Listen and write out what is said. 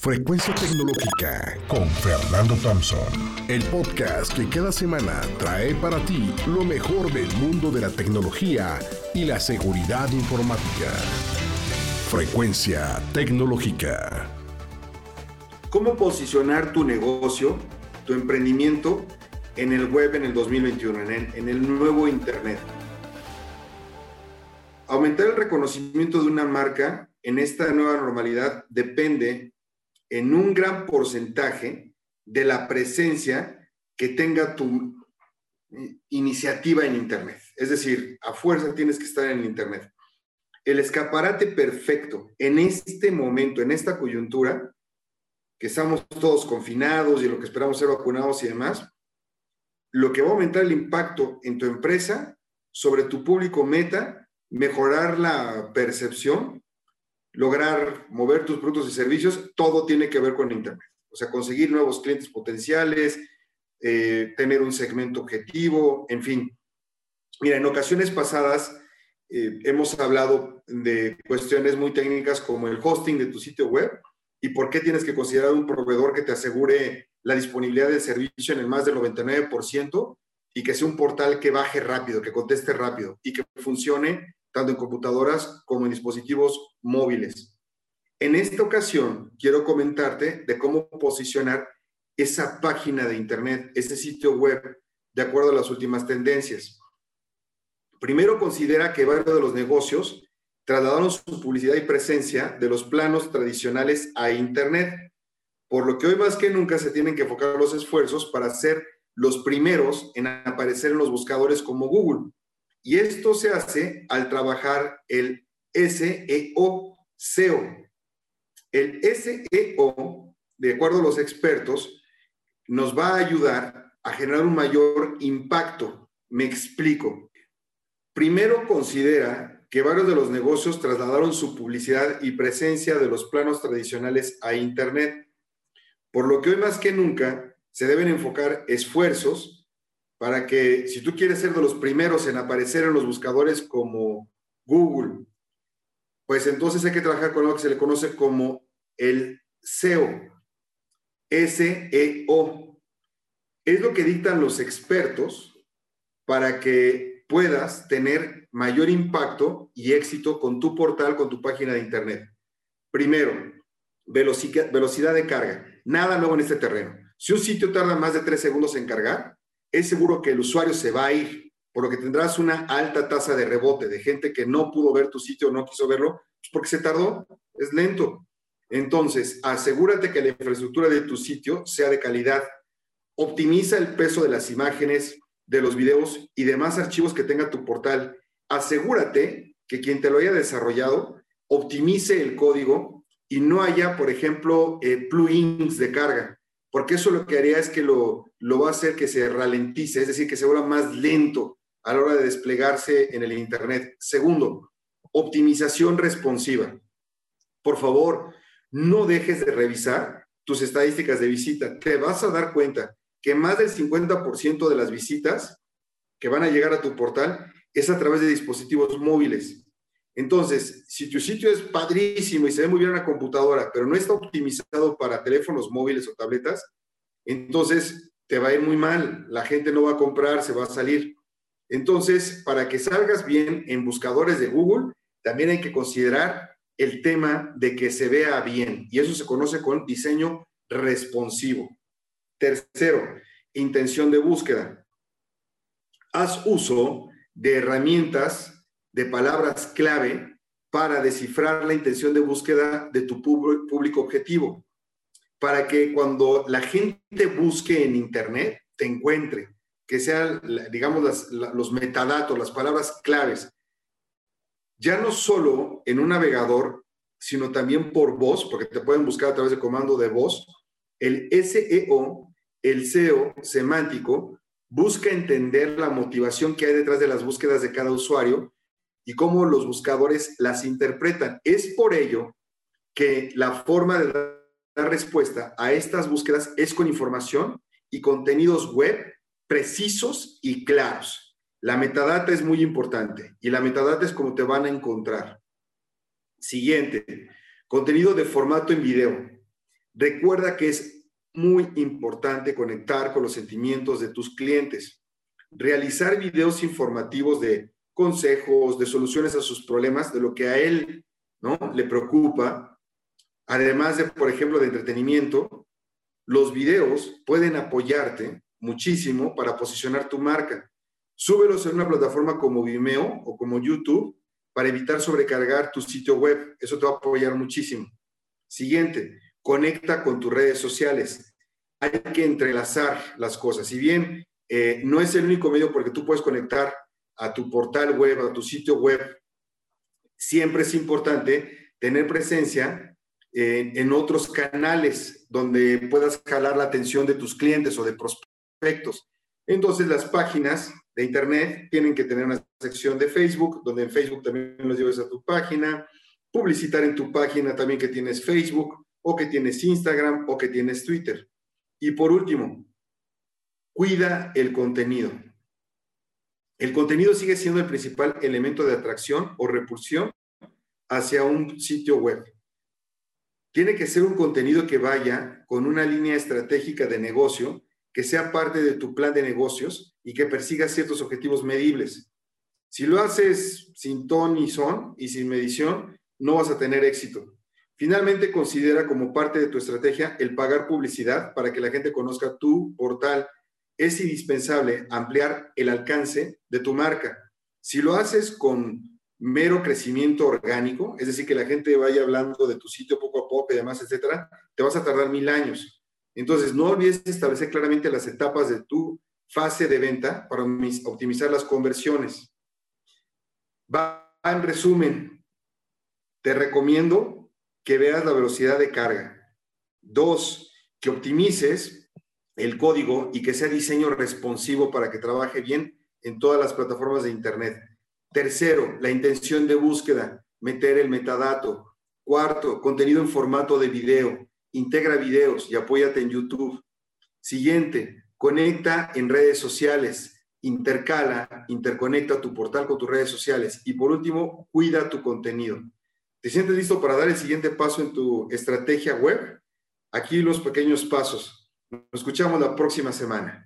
Frecuencia Tecnológica con Fernando Thompson. El podcast que cada semana trae para ti lo mejor del mundo de la tecnología y la seguridad informática. Frecuencia Tecnológica. ¿Cómo posicionar tu negocio, tu emprendimiento en el web en el 2021, en el, en el nuevo Internet? Aumentar el reconocimiento de una marca en esta nueva normalidad depende en un gran porcentaje de la presencia que tenga tu iniciativa en Internet. Es decir, a fuerza tienes que estar en Internet. El escaparate perfecto en este momento, en esta coyuntura, que estamos todos confinados y lo que esperamos ser vacunados y demás, lo que va a aumentar el impacto en tu empresa, sobre tu público meta, mejorar la percepción lograr mover tus productos y servicios, todo tiene que ver con Internet. O sea, conseguir nuevos clientes potenciales, eh, tener un segmento objetivo, en fin. Mira, en ocasiones pasadas eh, hemos hablado de cuestiones muy técnicas como el hosting de tu sitio web y por qué tienes que considerar un proveedor que te asegure la disponibilidad del servicio en el más del 99% y que sea un portal que baje rápido, que conteste rápido y que funcione tanto en computadoras como en dispositivos móviles. En esta ocasión, quiero comentarte de cómo posicionar esa página de Internet, ese sitio web, de acuerdo a las últimas tendencias. Primero, considera que varios de los negocios trasladaron su publicidad y presencia de los planos tradicionales a Internet, por lo que hoy más que nunca se tienen que enfocar los esfuerzos para ser los primeros en aparecer en los buscadores como Google. Y esto se hace al trabajar el SEO, SEO. El SEO, de acuerdo a los expertos, nos va a ayudar a generar un mayor impacto. Me explico. Primero considera que varios de los negocios trasladaron su publicidad y presencia de los planos tradicionales a Internet, por lo que hoy más que nunca se deben enfocar esfuerzos para que si tú quieres ser de los primeros en aparecer en los buscadores como Google, pues entonces hay que trabajar con lo que se le conoce como el SEO. S-E-O. Es lo que dictan los expertos para que puedas tener mayor impacto y éxito con tu portal, con tu página de Internet. Primero, velocidad de carga. Nada nuevo en este terreno. Si un sitio tarda más de tres segundos en cargar, es seguro que el usuario se va a ir, por lo que tendrás una alta tasa de rebote de gente que no pudo ver tu sitio o no quiso verlo, pues porque se tardó, es lento. Entonces, asegúrate que la infraestructura de tu sitio sea de calidad. Optimiza el peso de las imágenes, de los videos y demás archivos que tenga tu portal. Asegúrate que quien te lo haya desarrollado optimice el código y no haya, por ejemplo, eh, plugins de carga porque eso lo que haría es que lo, lo va a hacer que se ralentice, es decir, que se vuelva más lento a la hora de desplegarse en el Internet. Segundo, optimización responsiva. Por favor, no dejes de revisar tus estadísticas de visita. Te vas a dar cuenta que más del 50% de las visitas que van a llegar a tu portal es a través de dispositivos móviles. Entonces, si tu sitio es padrísimo y se ve muy bien en la computadora, pero no está optimizado para teléfonos móviles o tabletas, entonces te va a ir muy mal. La gente no va a comprar, se va a salir. Entonces, para que salgas bien en buscadores de Google, también hay que considerar el tema de que se vea bien. Y eso se conoce con diseño responsivo. Tercero, intención de búsqueda. Haz uso de herramientas de palabras clave para descifrar la intención de búsqueda de tu público objetivo, para que cuando la gente busque en Internet, te encuentre, que sean, digamos, los metadatos, las palabras claves, ya no solo en un navegador, sino también por voz, porque te pueden buscar a través de comando de voz, el SEO, el SEO semántico, busca entender la motivación que hay detrás de las búsquedas de cada usuario y cómo los buscadores las interpretan. Es por ello que la forma de dar respuesta a estas búsquedas es con información y contenidos web precisos y claros. La metadata es muy importante y la metadata es como te van a encontrar. Siguiente, contenido de formato en video. Recuerda que es muy importante conectar con los sentimientos de tus clientes. Realizar videos informativos de consejos, de soluciones a sus problemas, de lo que a él ¿no? le preocupa, además de, por ejemplo, de entretenimiento, los videos pueden apoyarte muchísimo para posicionar tu marca. Súbelos en una plataforma como Vimeo o como YouTube para evitar sobrecargar tu sitio web. Eso te va a apoyar muchísimo. Siguiente, conecta con tus redes sociales. Hay que entrelazar las cosas. Si bien eh, no es el único medio porque tú puedes conectar a tu portal web, a tu sitio web, siempre es importante tener presencia en, otros canales donde puedas jalar la atención de tus clientes o de prospectos. Entonces las páginas de Internet tienen que tener una sección de Facebook, donde en Facebook también los lleves a tu página, publicitar en tu página también que tienes Facebook o que tienes Instagram o que tienes Twitter. Y por último, cuida el contenido. El contenido sigue siendo el principal elemento de atracción o repulsión hacia un sitio web. Tiene que ser un contenido que vaya con una línea estratégica de negocio, que sea parte de tu plan de negocios y que persiga ciertos objetivos medibles. Si lo haces sin ton ni son y sin medición, no vas a tener éxito. Finalmente, considera como parte de tu estrategia el pagar publicidad para que la gente conozca tu portal es indispensable ampliar el alcance de tu marca. Si lo haces con mero crecimiento orgánico, es decir, que la gente vaya hablando de tu sitio poco a poco y demás, etcétera, te vas a tardar mil años. Entonces, no olvides establecer claramente las etapas de tu fase de venta para optimizar las conversiones. Va en resumen, te recomiendo que veas la velocidad de carga. Dos, que optimices el código y que sea diseño responsivo para que trabaje bien en todas las plataformas de Internet. Tercero, la intención de búsqueda, meter el metadato. Cuarto, contenido en formato de video. Integra videos y apóyate en YouTube. Siguiente, conecta en redes sociales. Intercala, interconecta tu portal con tus redes sociales. Y por último, cuida tu contenido. ¿Te sientes listo para dar el siguiente paso en tu estrategia web? Aquí los pequeños pasos. Nos escuchamos la próxima semana.